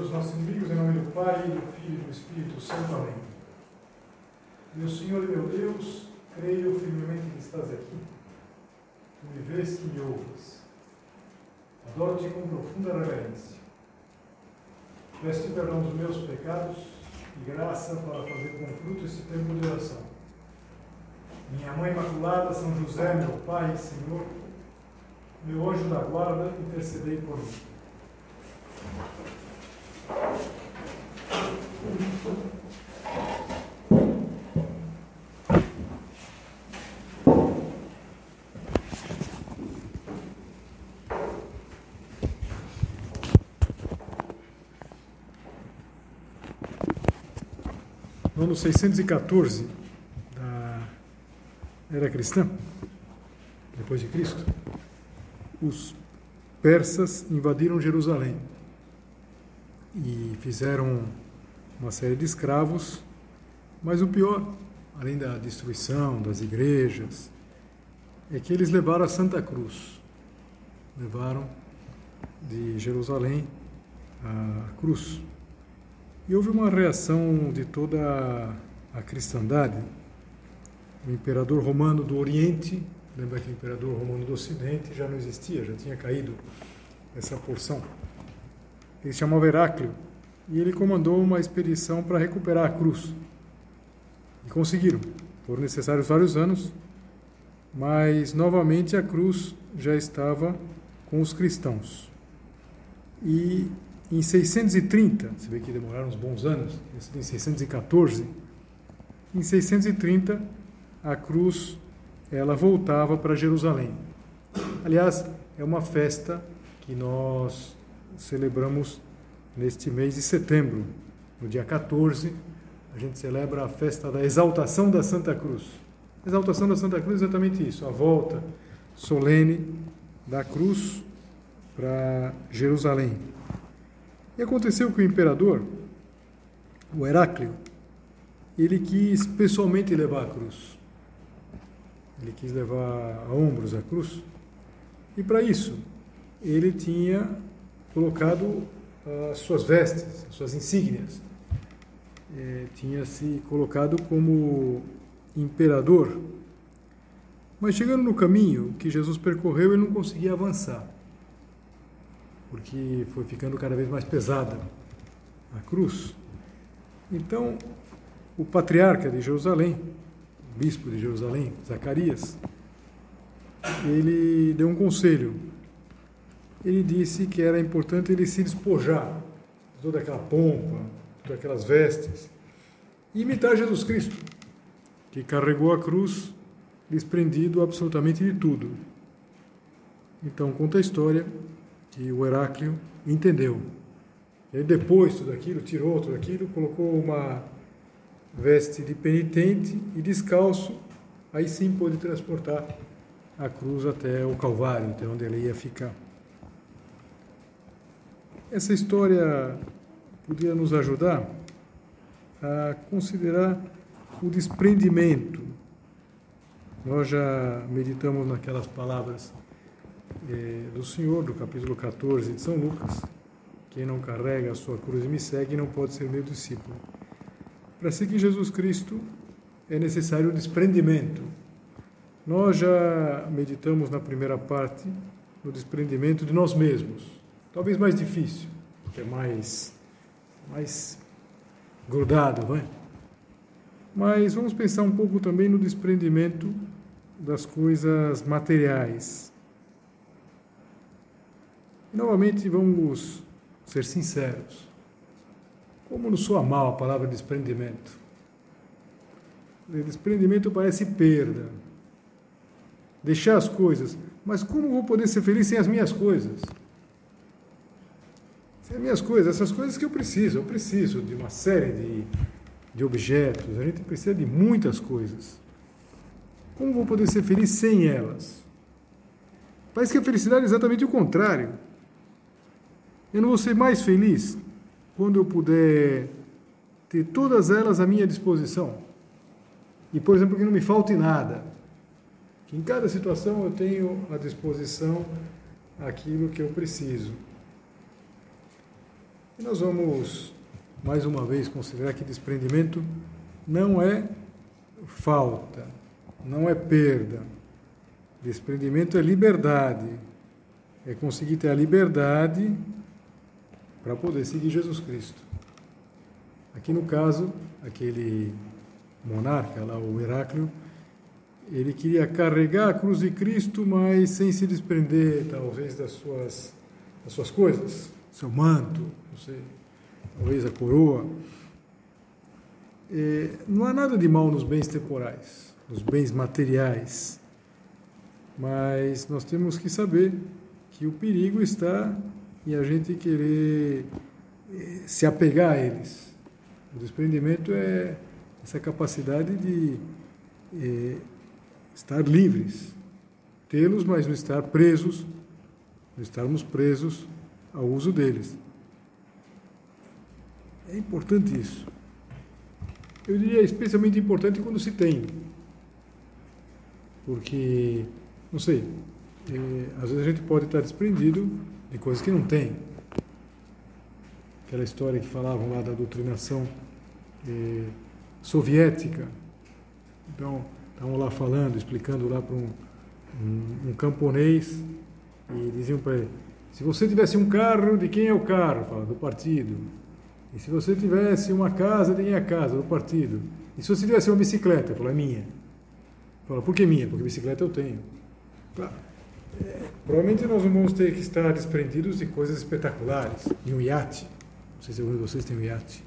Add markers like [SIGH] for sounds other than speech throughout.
todos os nossos inimigos, em nome do Pai, do Filho e do Espírito Santo. Amém. Meu Senhor e meu Deus, creio firmemente que estás aqui. Tu me vês que me ouves. Adoro-te com profunda reverência. Peço-te perdão dos meus pecados e graça para fazer com fruto esse tempo de oração. Minha Mãe Imaculada, São José, meu Pai e Senhor, meu anjo da guarda, intercedei por mim. No ano 614 da era cristã, depois de Cristo, os persas invadiram Jerusalém e fizeram uma série de escravos, mas o pior, além da destruição das igrejas, é que eles levaram a Santa Cruz, levaram de Jerusalém a cruz. E houve uma reação de toda a cristandade. O imperador romano do Oriente, lembra que o imperador romano do Ocidente já não existia, já tinha caído essa porção ele se chamava Heráclio, e ele comandou uma expedição para recuperar a cruz. E conseguiram. Foram necessários vários anos, mas novamente a cruz já estava com os cristãos. E em 630, você vê que demoraram uns bons anos, em 614, em 630 a cruz ela voltava para Jerusalém. Aliás, é uma festa que nós celebramos neste mês de setembro, no dia 14, a gente celebra a festa da exaltação da Santa Cruz. A exaltação da Santa Cruz é exatamente isso, a volta solene da cruz para Jerusalém. E aconteceu que o imperador, o Heráclio, ele quis pessoalmente levar a cruz. Ele quis levar a ombros a cruz. E para isso, ele tinha colocado as suas vestes, as suas insígnias. É, tinha se colocado como imperador. Mas chegando no caminho que Jesus percorreu, ele não conseguia avançar, porque foi ficando cada vez mais pesada a cruz. Então, o patriarca de Jerusalém, o bispo de Jerusalém, Zacarias, ele deu um conselho ele disse que era importante ele se despojar de toda aquela pompa, todas aquelas vestes, e imitar Jesus Cristo, que carregou a cruz desprendido absolutamente de tudo. Então conta a história que o Heráclio entendeu. Ele depois tudo aquilo, tirou tudo aquilo, colocou uma veste de penitente e descalço, aí sim pôde transportar a cruz até o Calvário, até onde ele ia ficar. Essa história podia nos ajudar a considerar o desprendimento. Nós já meditamos naquelas palavras eh, do Senhor, do capítulo 14 de São Lucas: Quem não carrega a sua cruz e me segue não pode ser meu discípulo. Para seguir Jesus Cristo é necessário o desprendimento. Nós já meditamos na primeira parte no desprendimento de nós mesmos Talvez mais difícil, porque é mais, mais grudado, vai? Mas vamos pensar um pouco também no desprendimento das coisas materiais. Novamente, vamos ser sinceros. Como não soa mal a palavra desprendimento? Desprendimento parece perda. Deixar as coisas. Mas como vou poder ser feliz sem as minhas coisas? As minhas coisas, essas coisas que eu preciso. Eu preciso de uma série de, de objetos, a gente precisa de muitas coisas. Como vou poder ser feliz sem elas? Parece que a felicidade é exatamente o contrário. Eu não vou ser mais feliz quando eu puder ter todas elas à minha disposição. E, por exemplo, que não me falte nada. Que em cada situação eu tenho à disposição aquilo que eu preciso. E nós vamos, mais uma vez, considerar que desprendimento não é falta, não é perda. Desprendimento é liberdade. É conseguir ter a liberdade para poder seguir Jesus Cristo. Aqui no caso, aquele monarca lá, o Heráclio, ele queria carregar a cruz de Cristo, mas sem se desprender, talvez, das suas, das suas coisas, seu manto, não sei, talvez a coroa. É, não há nada de mal nos bens temporais, nos bens materiais, mas nós temos que saber que o perigo está em a gente querer é, se apegar a eles. O desprendimento é essa capacidade de é, estar livres, tê-los, mas não estar presos, não estarmos presos ao uso deles. É importante isso. Eu diria especialmente importante quando se tem. Porque, não sei, é, às vezes a gente pode estar desprendido de coisas que não tem. Aquela história que falavam lá da doutrinação é, soviética. Então, estavam lá falando, explicando lá para um, um, um, camponês e diziam para ele: se você tivesse um carro, de quem é o carro? Fala, do partido. E se você tivesse uma casa, de quem é a casa? Do partido. E se você tivesse uma bicicleta? Fala, é minha. Fala, por que minha? Porque bicicleta eu tenho. Claro. É, provavelmente nós vamos ter que estar desprendidos de coisas espetaculares, de um iate. Não sei se algum de vocês tem um iate.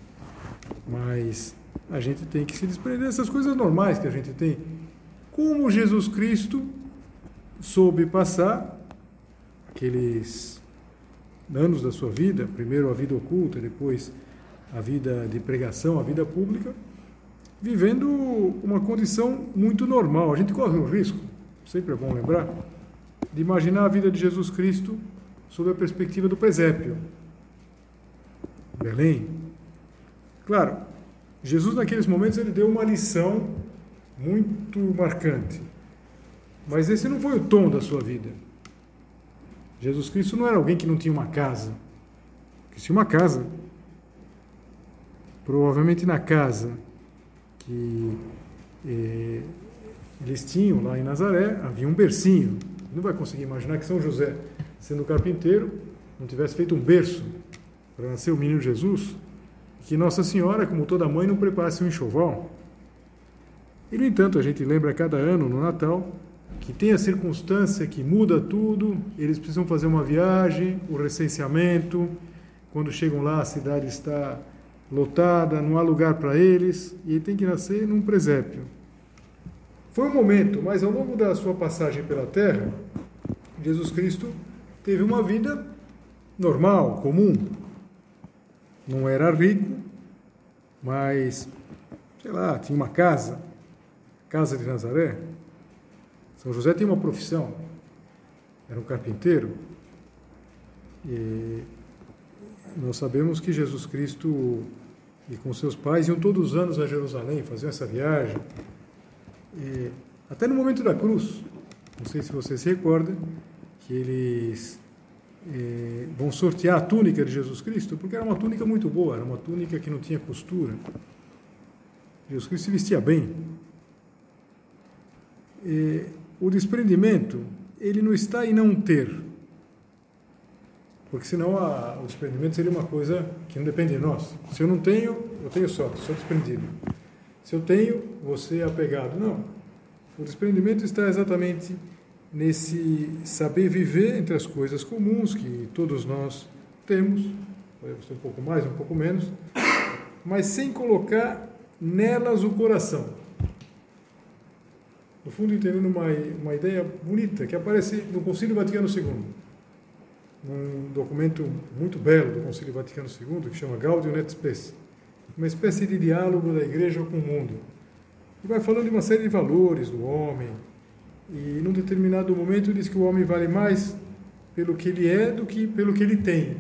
Mas a gente tem que se desprender dessas coisas normais que a gente tem como Jesus Cristo soube passar aqueles anos da sua vida, primeiro a vida oculta, depois a vida de pregação, a vida pública, vivendo uma condição muito normal. A gente corre um risco, sempre é bom lembrar, de imaginar a vida de Jesus Cristo sob a perspectiva do presépio. Belém. Claro, Jesus naqueles momentos ele deu uma lição muito marcante. Mas esse não foi o tom da sua vida. Jesus Cristo não era alguém que não tinha uma casa. Que tinha uma casa. Provavelmente na casa que eh, eles tinham lá em Nazaré, havia um bercinho. Não vai conseguir imaginar que São José, sendo carpinteiro, não tivesse feito um berço para nascer o menino Jesus, que Nossa Senhora, como toda mãe, não preparasse um enxoval. E, no entanto, a gente lembra cada ano, no Natal, que tem a circunstância que muda tudo, eles precisam fazer uma viagem, o recenseamento, quando chegam lá a cidade está lotada, não há lugar para eles, e ele tem que nascer num presépio. Foi um momento, mas ao longo da sua passagem pela terra, Jesus Cristo teve uma vida normal, comum. Não era rico, mas, sei lá, tinha uma casa, casa de Nazaré. São José tinha uma profissão, era um carpinteiro. E nós sabemos que Jesus Cristo e com seus pais iam todos os anos a Jerusalém, faziam essa viagem. E até no momento da cruz, não sei se você se recorda, que eles eh, vão sortear a túnica de Jesus Cristo, porque era uma túnica muito boa, era uma túnica que não tinha costura. Jesus Cristo se vestia bem, eh, o desprendimento ele não está em não ter, porque senão a, o desprendimento seria uma coisa que não depende de nós. Se eu não tenho, eu tenho sorte, sou desprendido. Se eu tenho, você é apegado. Não. O desprendimento está exatamente nesse saber viver entre as coisas comuns que todos nós temos, podemos ter um pouco mais, um pouco menos, mas sem colocar nelas o coração no fundo entendendo uma, uma ideia bonita que aparece no Concílio Vaticano II, num documento muito belo do Concílio Vaticano II, que chama Gaudium et Spes, uma espécie de diálogo da Igreja com o mundo. E vai falando de uma série de valores do homem, e num determinado momento diz que o homem vale mais pelo que ele é do que pelo que ele tem.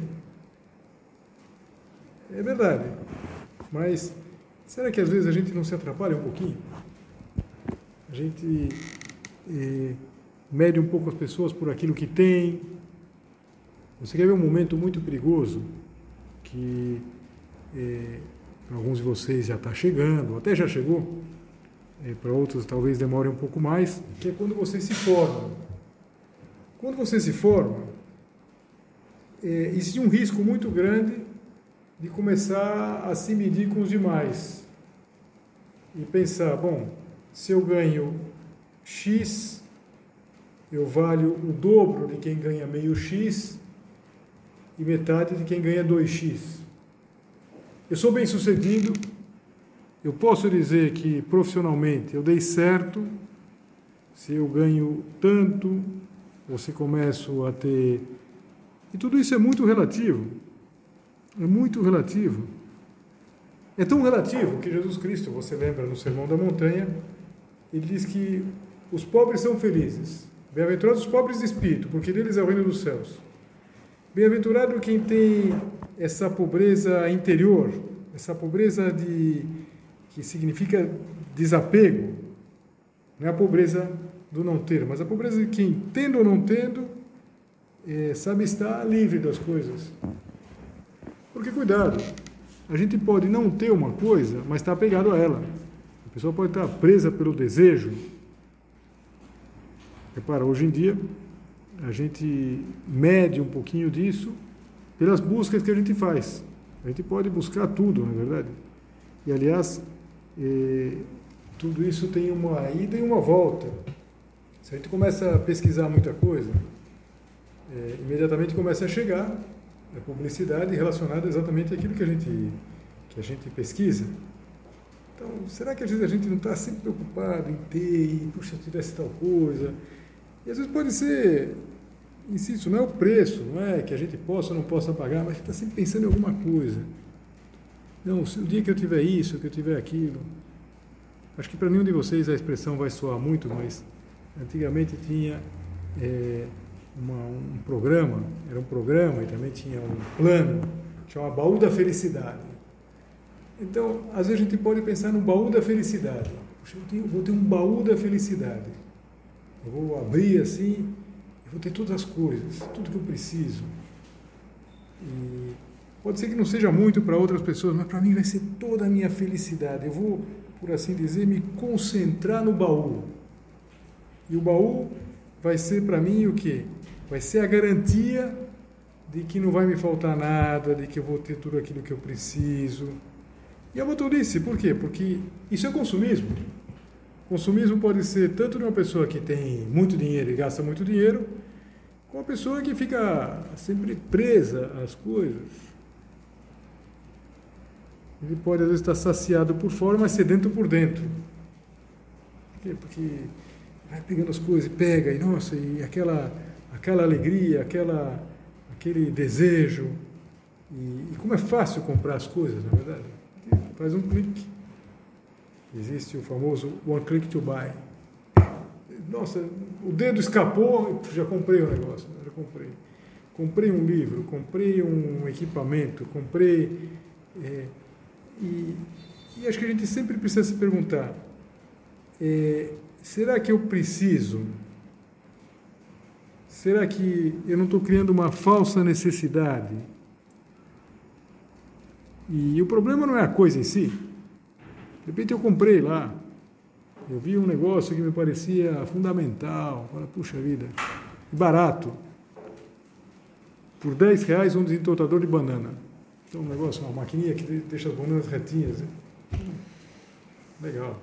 É verdade, mas será que às vezes a gente não se atrapalha um pouquinho? A gente eh, mede um pouco as pessoas por aquilo que tem. Você quer ver um momento muito perigoso? que para alguns de vocês já está chegando, até já chegou, é, para outros talvez demore um pouco mais, que é quando você se forma. Quando você se forma, existe um risco muito grande de começar a se medir com os demais e pensar, bom, se eu ganho X, eu valho o dobro de quem ganha meio X e metade de quem ganha 2X. Eu sou bem sucedido, eu posso dizer que profissionalmente eu dei certo, se eu ganho tanto, ou se começo a ter. E tudo isso é muito relativo. É muito relativo. É tão relativo que Jesus Cristo, você lembra no Sermão da Montanha, ele diz que os pobres são felizes. Bem-aventurados os pobres de espírito, porque deles é o reino dos céus. Bem-aventurado quem tem essa pobreza interior, essa pobreza de que significa desapego. Não é a pobreza do não ter, mas a pobreza de quem, tendo ou não tendo, é, sabe estar livre das coisas. Porque cuidado, a gente pode não ter uma coisa, mas estar apegado a ela. Pessoa pode estar presa pelo desejo. Repara, hoje em dia, a gente mede um pouquinho disso pelas buscas que a gente faz. A gente pode buscar tudo, na é verdade. E, aliás, eh, tudo isso tem uma ida e uma volta. Se a gente começa a pesquisar muita coisa, é, imediatamente começa a chegar a publicidade relacionada exatamente àquilo que a gente, que a gente pesquisa. Então, será que às vezes a gente não está sempre preocupado em ter, e, puxa, se tivesse tal coisa? E às vezes pode ser, insisto, não é o preço, não é que a gente possa ou não possa pagar, mas está sempre pensando em alguma coisa. Não, o dia que eu tiver isso, que eu tiver aquilo. Acho que para nenhum de vocês a expressão vai soar muito, mas antigamente tinha é, uma, um programa, era um programa e também tinha um plano, chamava Baú da Felicidade. Então, às vezes a gente pode pensar no baú da felicidade. Puxa, eu tenho, vou ter um baú da felicidade. Eu vou abrir assim, eu vou ter todas as coisas, tudo que eu preciso. E pode ser que não seja muito para outras pessoas, mas para mim vai ser toda a minha felicidade. Eu vou, por assim dizer, me concentrar no baú. E o baú vai ser para mim o quê? Vai ser a garantia de que não vai me faltar nada, de que eu vou ter tudo aquilo que eu preciso. E é uma tolice, por quê? Porque isso é consumismo. Consumismo pode ser tanto de uma pessoa que tem muito dinheiro e gasta muito dinheiro, como uma pessoa que fica sempre presa às coisas. Ele pode às vezes estar saciado por fora, mas sedento por dentro. Por quê? Porque vai pegando as coisas e pega, e nossa, e aquela, aquela alegria, aquela, aquele desejo. E, e como é fácil comprar as coisas, na verdade. Faz um clique. Existe o famoso one click to buy. Nossa, o dedo escapou, já comprei o negócio, já comprei. Comprei um livro, comprei um equipamento, comprei. É, e, e, acho que a gente sempre precisa se perguntar: é, será que eu preciso? Será que eu não estou criando uma falsa necessidade? E o problema não é a coisa em si. De repente eu comprei lá, eu vi um negócio que me parecia fundamental. Fala, puxa vida, barato. Por 10 reais um desentortador de banana. Então um negócio, uma maquininha que deixa as bananas retinhas. Legal.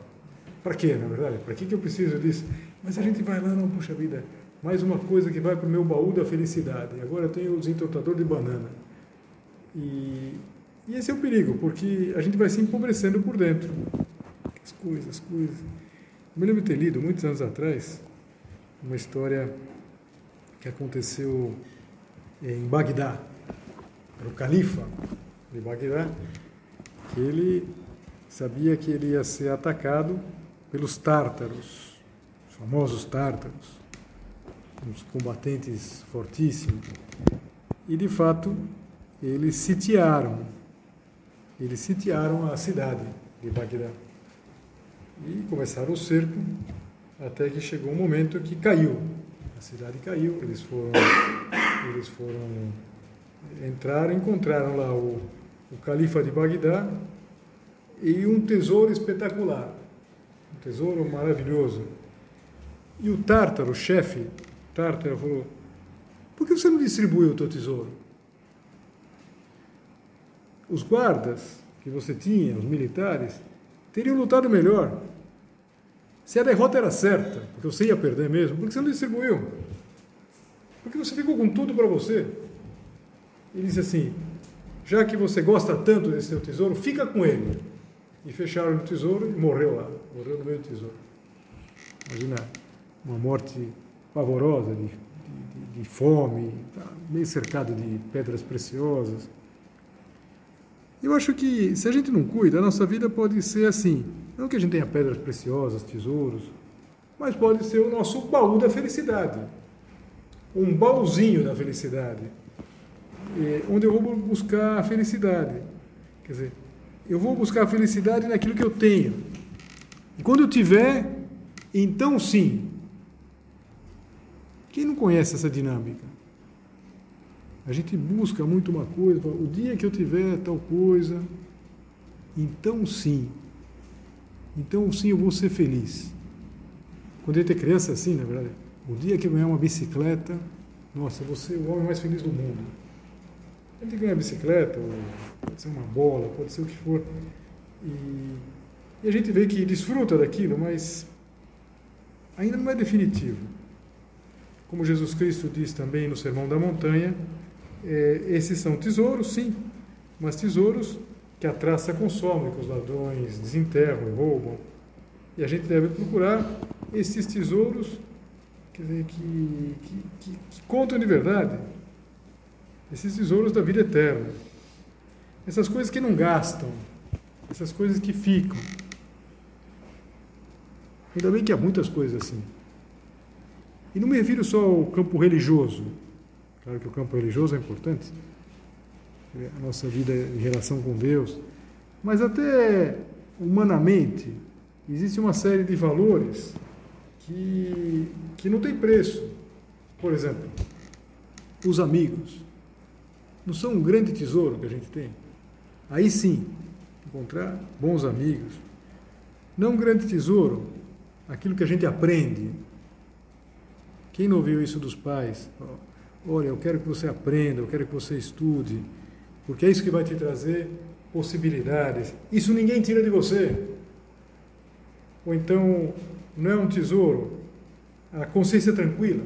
Para quê, na verdade? Para que, que eu preciso disso? Mas a gente vai lá, não, puxa vida, mais uma coisa que vai para o meu baú da felicidade. Agora eu tenho o desentortador de banana. E e esse é o perigo, porque a gente vai se empobrecendo por dentro. As coisas, as coisas. Eu me lembro de ter lido, muitos anos atrás, uma história que aconteceu em Bagdá. Era o califa de Bagdá, que ele sabia que ele ia ser atacado pelos tártaros, os famosos tártaros, uns combatentes fortíssimos. E, de fato, eles sitiaram eles sitiaram a cidade de Bagdá e começaram o cerco até que chegou um momento que caiu. A cidade caiu, eles foram, eles foram entraram, encontraram lá o, o califa de Bagdá, e um tesouro espetacular, um tesouro maravilhoso. E o Tártaro, o chefe, Tártaro, falou: por que você não distribuiu o teu tesouro? Os guardas que você tinha, os militares, teriam lutado melhor. Se a derrota era certa, porque você ia perder mesmo, por que você não distribuiu? Porque você ficou com tudo para você. Ele disse assim: já que você gosta tanto desse seu tesouro, fica com ele. E fecharam o tesouro e morreu lá, morreu no meio do tesouro. Imagina uma morte pavorosa de, de, de fome, tá, meio cercado de pedras preciosas. Eu acho que se a gente não cuida, a nossa vida pode ser assim. Não que a gente tenha pedras preciosas, tesouros, mas pode ser o nosso baú da felicidade. Um baúzinho da felicidade. Onde eu vou buscar a felicidade. Quer dizer, eu vou buscar a felicidade naquilo que eu tenho. E quando eu tiver, então sim. Quem não conhece essa dinâmica? A gente busca muito uma coisa, o dia que eu tiver tal coisa, então sim. Então sim eu vou ser feliz. Quando a gente é criança é assim, na verdade, o dia que eu ganhar uma bicicleta, nossa, vou ser o homem mais feliz do mundo. A gente ganha bicicleta, pode ser uma bola, pode ser o que for. E, e a gente vê que desfruta daquilo, mas ainda não é definitivo. Como Jesus Cristo diz também no Sermão da Montanha, é, esses são tesouros, sim, mas tesouros que a traça consome, que os ladrões desenterram e roubam. E a gente deve procurar esses tesouros dizer, que, que, que, que contam de verdade, esses tesouros da vida eterna. Essas coisas que não gastam, essas coisas que ficam. Ainda bem que há muitas coisas assim. E não me refiro só ao campo religioso, Claro que o campo religioso é importante, a nossa vida em relação com Deus, mas até humanamente existe uma série de valores que, que não tem preço. Por exemplo, os amigos. Não são um grande tesouro que a gente tem? Aí sim, encontrar bons amigos. Não um grande tesouro, aquilo que a gente aprende. Quem não ouviu isso dos pais? Olha, eu quero que você aprenda, eu quero que você estude, porque é isso que vai te trazer possibilidades. Isso ninguém tira de você. Ou então, não é um tesouro, a consciência tranquila,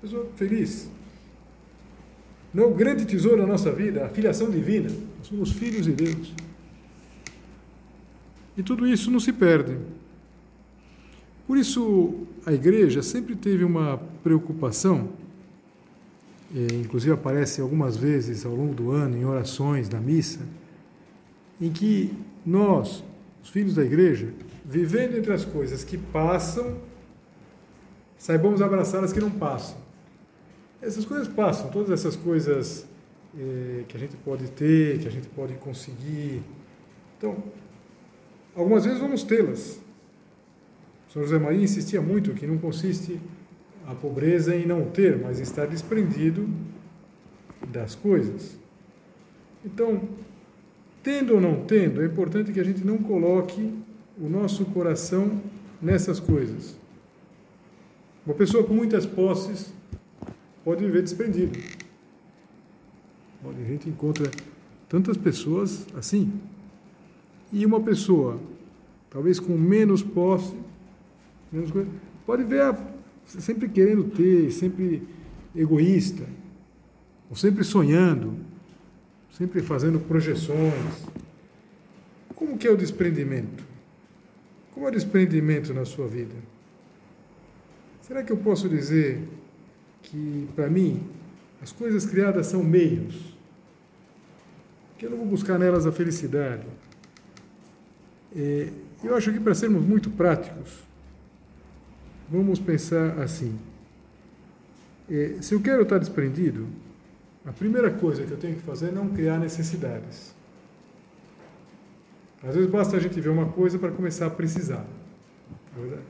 pessoa feliz. Não é o grande tesouro da nossa vida, a filiação divina. Nós somos filhos de Deus. E tudo isso não se perde. Por isso, a igreja sempre teve uma preocupação inclusive aparece algumas vezes ao longo do ano em orações da missa, em que nós, os filhos da igreja, vivendo entre as coisas que passam, saibamos abraçar as que não passam. Essas coisas passam, todas essas coisas é, que a gente pode ter, que a gente pode conseguir. Então, algumas vezes vamos tê-las. O São José Maria insistia muito que não consiste a pobreza em não ter, mas estar desprendido das coisas. Então, tendo ou não tendo, é importante que a gente não coloque o nosso coração nessas coisas. Uma pessoa com muitas posses pode viver desprendido. A gente encontra tantas pessoas assim. E uma pessoa, talvez com menos posse, menos coisa, pode ver a sempre querendo ter, sempre egoísta, ou sempre sonhando, sempre fazendo projeções. Como que é o desprendimento? Como é o desprendimento na sua vida? Será que eu posso dizer que, para mim, as coisas criadas são meios? Que eu não vou buscar nelas a felicidade? É, eu acho que, para sermos muito práticos, Vamos pensar assim. É, se eu quero estar desprendido, a primeira coisa que eu tenho que fazer é não criar necessidades. Às vezes basta a gente ver uma coisa para começar a precisar. É verdade?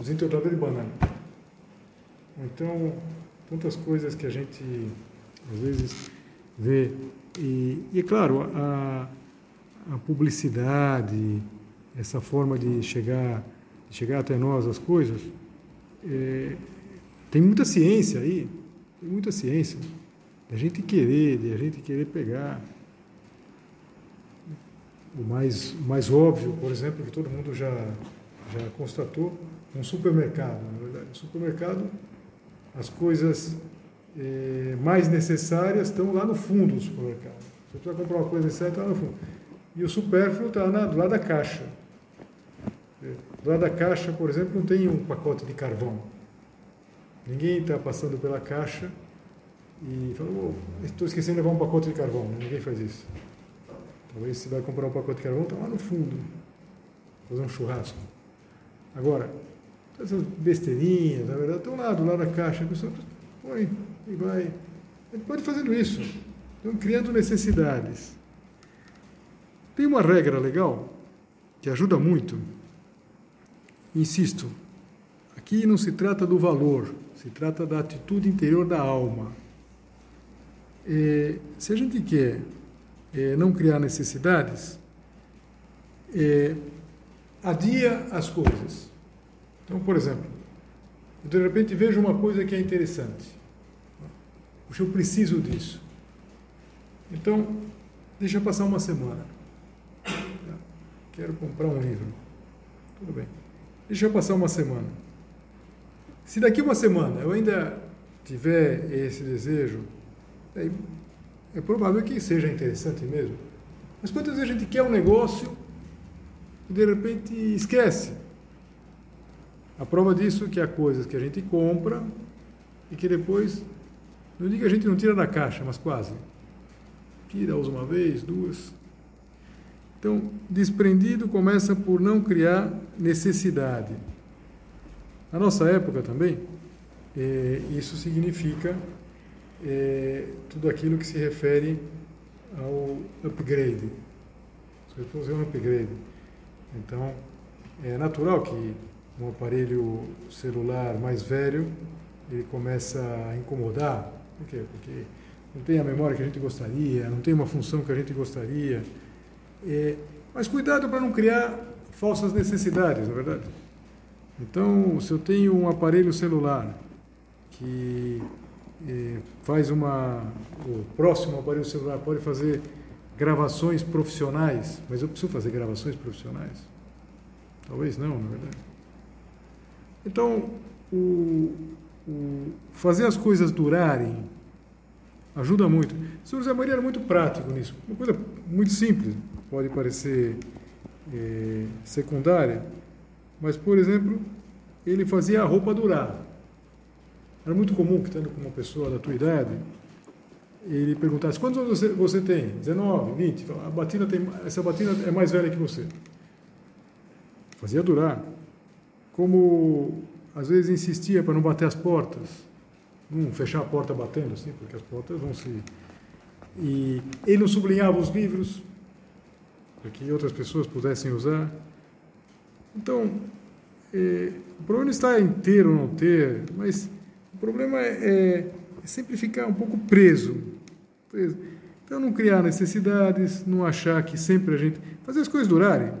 Os entortadores de banana. Ou então, tantas coisas que a gente, às vezes, ver. E, e é claro, a, a publicidade, essa forma de chegar, chegar até nós as coisas, é, tem muita ciência aí, tem muita ciência. De a gente querer, de a gente querer pegar. O mais, o mais óbvio, por exemplo, que todo mundo já, já constatou, um supermercado. Na verdade, no supermercado, as coisas é, mais necessárias estão lá no fundo do supermercado. Se você vai comprar uma coisa necessária, está lá no fundo. E o supérfluo está do lado da caixa. Lado da caixa, por exemplo, não tem um pacote de carvão. Ninguém está passando pela caixa e fala, oh, estou esquecendo de levar um pacote de carvão. Ninguém faz isso. Talvez se vai comprar um pacote de carvão, está lá no fundo. Fazer um churrasco. Agora, essas besteirinhas, na verdade, estão lá do lado da caixa. A pessoa põe e vai. Ele pode fazendo isso. Estão criando necessidades. Tem uma regra legal que ajuda muito. Insisto, aqui não se trata do valor, se trata da atitude interior da alma. É, se a gente quer é, não criar necessidades, é, adia as coisas. Então, por exemplo, eu de repente vejo uma coisa que é interessante. Puxa, eu preciso disso. Então, deixa passar uma semana. Quero comprar um livro. Tudo bem. Deixa passar uma semana. Se daqui uma semana eu ainda tiver esse desejo, é provável que seja interessante mesmo. Mas quantas vezes a gente quer um negócio e de repente esquece? A prova disso é que há coisas que a gente compra e que depois, não digo que a gente não tira da caixa, mas quase. Tira, usa uma vez, duas. Então, desprendido começa por não criar necessidade. Na nossa época também, é, isso significa é, tudo aquilo que se refere ao upgrade. Você fazer um upgrade. Então, é natural que um aparelho celular mais velho, ele começa a incomodar. Por quê? Porque não tem a memória que a gente gostaria, não tem uma função que a gente gostaria. É, mas cuidado para não criar falsas necessidades, na é verdade. Então, se eu tenho um aparelho celular que é, faz uma. O próximo aparelho celular pode fazer gravações profissionais, mas eu preciso fazer gravações profissionais? Talvez não, na é verdade. Então, o, o fazer as coisas durarem ajuda muito. O senhor José Maria era muito prático nisso. Uma coisa muito simples, pode parecer é, secundária, mas, por exemplo, ele fazia a roupa durar. Era muito comum que, estando com uma pessoa da tua idade, ele perguntasse: quantos anos você, você tem? 19, 20? A batina tem, essa batina é mais velha que você. Fazia durar como às vezes insistia para não bater as portas, não fechar a porta batendo assim, porque as portas vão se. E ele não sublinhava os livros para que outras pessoas pudessem usar. Então, é, o problema não está em ter ou não ter, mas o problema é, é, é sempre ficar um pouco preso, preso. Então, não criar necessidades, não achar que sempre a gente. fazer as coisas durarem.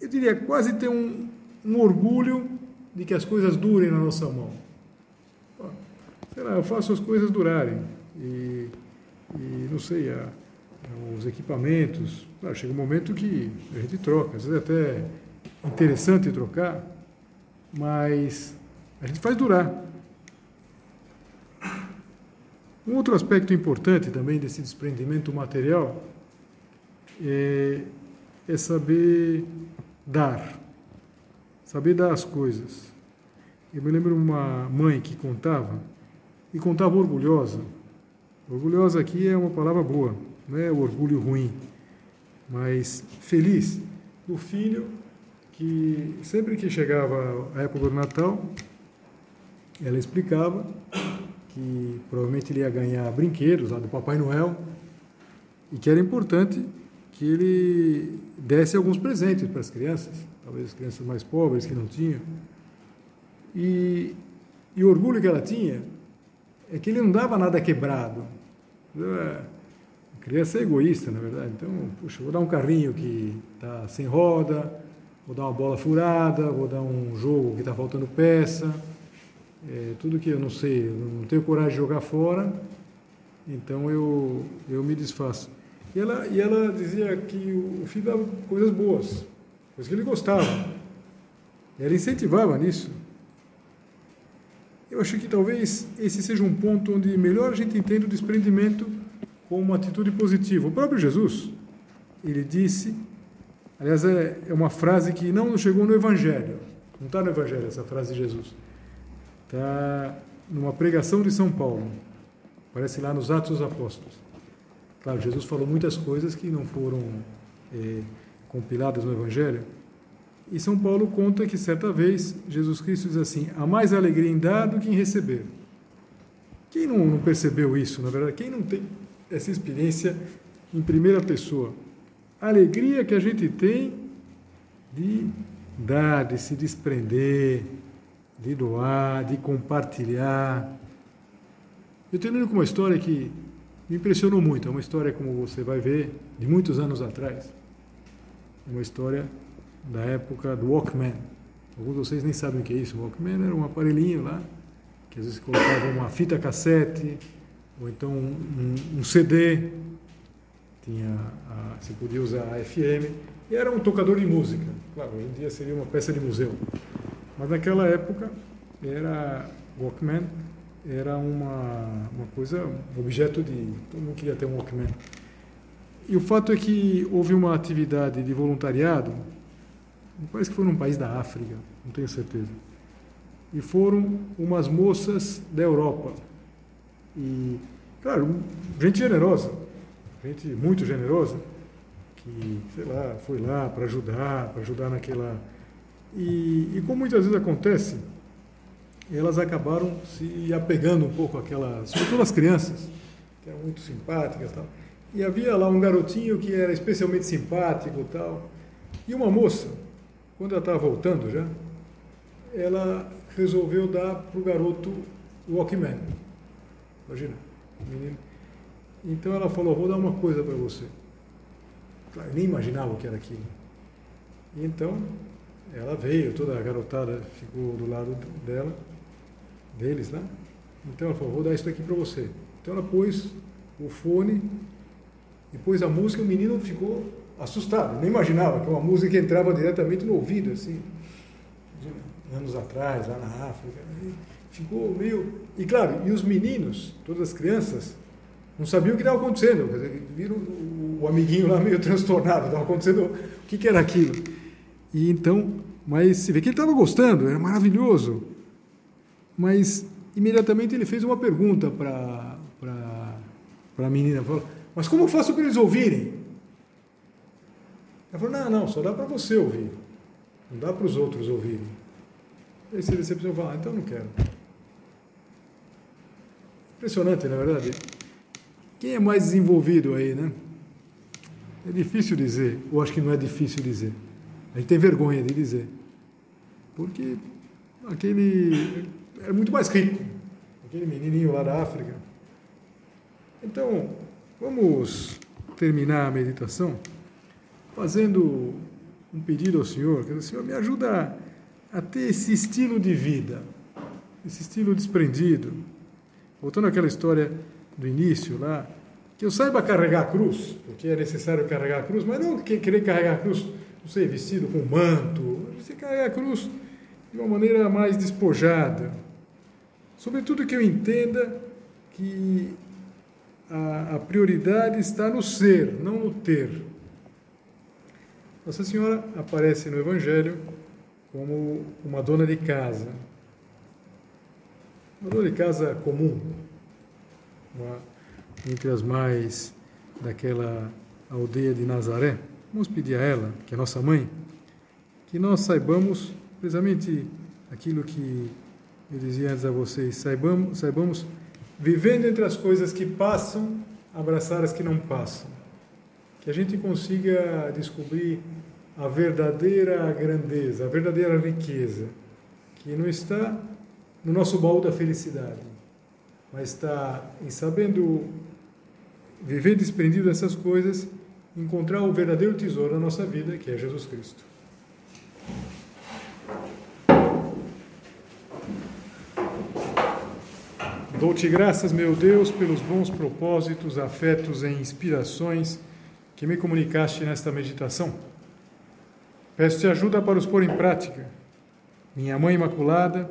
Eu diria quase ter um, um orgulho de que as coisas durem na nossa mão. Sei lá, eu faço as coisas durarem. E, e não sei, a, os equipamentos. Claro, chega um momento que a gente troca, às vezes é até interessante trocar, mas a gente faz durar. Um outro aspecto importante também desse desprendimento material é, é saber dar saber dar as coisas. Eu me lembro uma mãe que contava, e contava orgulhosa. Orgulhosa aqui é uma palavra boa, não é o orgulho ruim, mas feliz do filho que sempre que chegava a época do Natal, ela explicava que provavelmente ele ia ganhar brinquedos lá do Papai Noel e que era importante que ele desse alguns presentes para as crianças talvez as crianças mais pobres que não tinham. E, e o orgulho que ela tinha é que ele não dava nada quebrado. Criança é egoísta, na verdade. Então, puxa, vou dar um carrinho que está sem roda, vou dar uma bola furada, vou dar um jogo que está faltando peça, é, tudo que eu não sei, eu não tenho coragem de jogar fora, então eu, eu me desfaço. E ela, e ela dizia que o filho dava coisas boas, coisas que ele gostava. Ela incentivava nisso. Eu acho que talvez esse seja um ponto onde melhor a gente entende o desprendimento como uma atitude positiva. O próprio Jesus, ele disse, aliás, é, é uma frase que não chegou no Evangelho, não está no Evangelho essa frase de Jesus, está numa pregação de São Paulo, aparece lá nos Atos dos Apóstolos. Claro, Jesus falou muitas coisas que não foram é, compiladas no Evangelho, e São Paulo conta que certa vez Jesus Cristo diz assim: há mais alegria em dar do que em receber. Quem não percebeu isso, na verdade? Quem não tem essa experiência em primeira pessoa? A alegria que a gente tem de dar, de se desprender, de doar, de compartilhar. Eu termino com uma história que me impressionou muito. É uma história, como você vai ver, de muitos anos atrás. Uma história da época do Walkman. Alguns de vocês nem sabem o que é isso. O Walkman era um aparelhinho lá, que às vezes colocava uma fita cassete, ou então um, um, CD, tinha a, você podia usar a FM, e era um tocador de música. Claro, hoje em dia seria uma peça de museu. Mas naquela época, era Walkman era uma, uma coisa, um objeto de. Todo mundo queria ter um Walkman. E o fato é que houve uma atividade de voluntariado parece que foi num país da África, não tenho certeza. E foram umas moças da Europa. E, claro, gente generosa, gente muito generosa, que, sei lá, foi lá para ajudar, para ajudar naquela. E, e como muitas vezes acontece, elas acabaram se apegando um pouco àquela, sobretudo as crianças, que eram muito simpáticas e tal. E havia lá um garotinho que era especialmente simpático e tal. E uma moça, quando ela estava voltando já, ela resolveu dar para o garoto Walkman. Imagina, menino. Então ela falou, vou dar uma coisa para você. Claro, nem imaginava o que era aquilo. E então ela veio, toda a garotada ficou do lado dela, deles lá. Então ela falou, vou dar isso aqui para você. Então ela pôs o fone e pôs a música, o menino ficou assustado, nem imaginava que uma música entrava diretamente no ouvido, assim, anos atrás, lá na África. Ficou meio. E claro, e os meninos, todas as crianças, não sabiam o que estava acontecendo. Viram o amiguinho lá meio [LAUGHS] transtornado, estava acontecendo o que, que era aquilo. E então, mas se vê que ele estava gostando, era maravilhoso. Mas imediatamente ele fez uma pergunta para a menina: falou, Mas como eu faço para eles ouvirem? Ela falou, não, não, só dá para você ouvir. Não dá para os outros ouvirem. Aí você decepcionou falou, ah, então não quero. Impressionante, na é verdade. Quem é mais desenvolvido aí, né? É difícil dizer, ou acho que não é difícil dizer. A gente tem vergonha de dizer. Porque aquele era muito mais rico, aquele menininho lá da África. Então, vamos terminar a meditação fazendo um pedido ao Senhor, que o Senhor me ajuda a ter esse estilo de vida, esse estilo desprendido. Voltando àquela história do início lá, que eu saiba carregar a cruz, porque é necessário carregar a cruz, mas não querer carregar a cruz, não sei, vestido com manto, você carregar a cruz de uma maneira mais despojada. Sobretudo que eu entenda que a, a prioridade está no ser, não no ter. Nossa Senhora aparece no Evangelho como uma dona de casa, uma dona de casa comum, uma, entre as mais daquela aldeia de Nazaré. Vamos pedir a ela, que é nossa mãe, que nós saibamos precisamente aquilo que eu dizia antes a vocês, saibamos, saibamos vivendo entre as coisas que passam, abraçar as que não passam. Que a gente consiga descobrir a verdadeira grandeza, a verdadeira riqueza, que não está no nosso baú da felicidade, mas está em sabendo viver desprendido dessas coisas, encontrar o verdadeiro tesouro da nossa vida, que é Jesus Cristo. Dou-te graças, meu Deus, pelos bons propósitos, afetos e inspirações que me comunicaste nesta meditação. Peço-te ajuda para os pôr em prática. Minha Mãe Imaculada,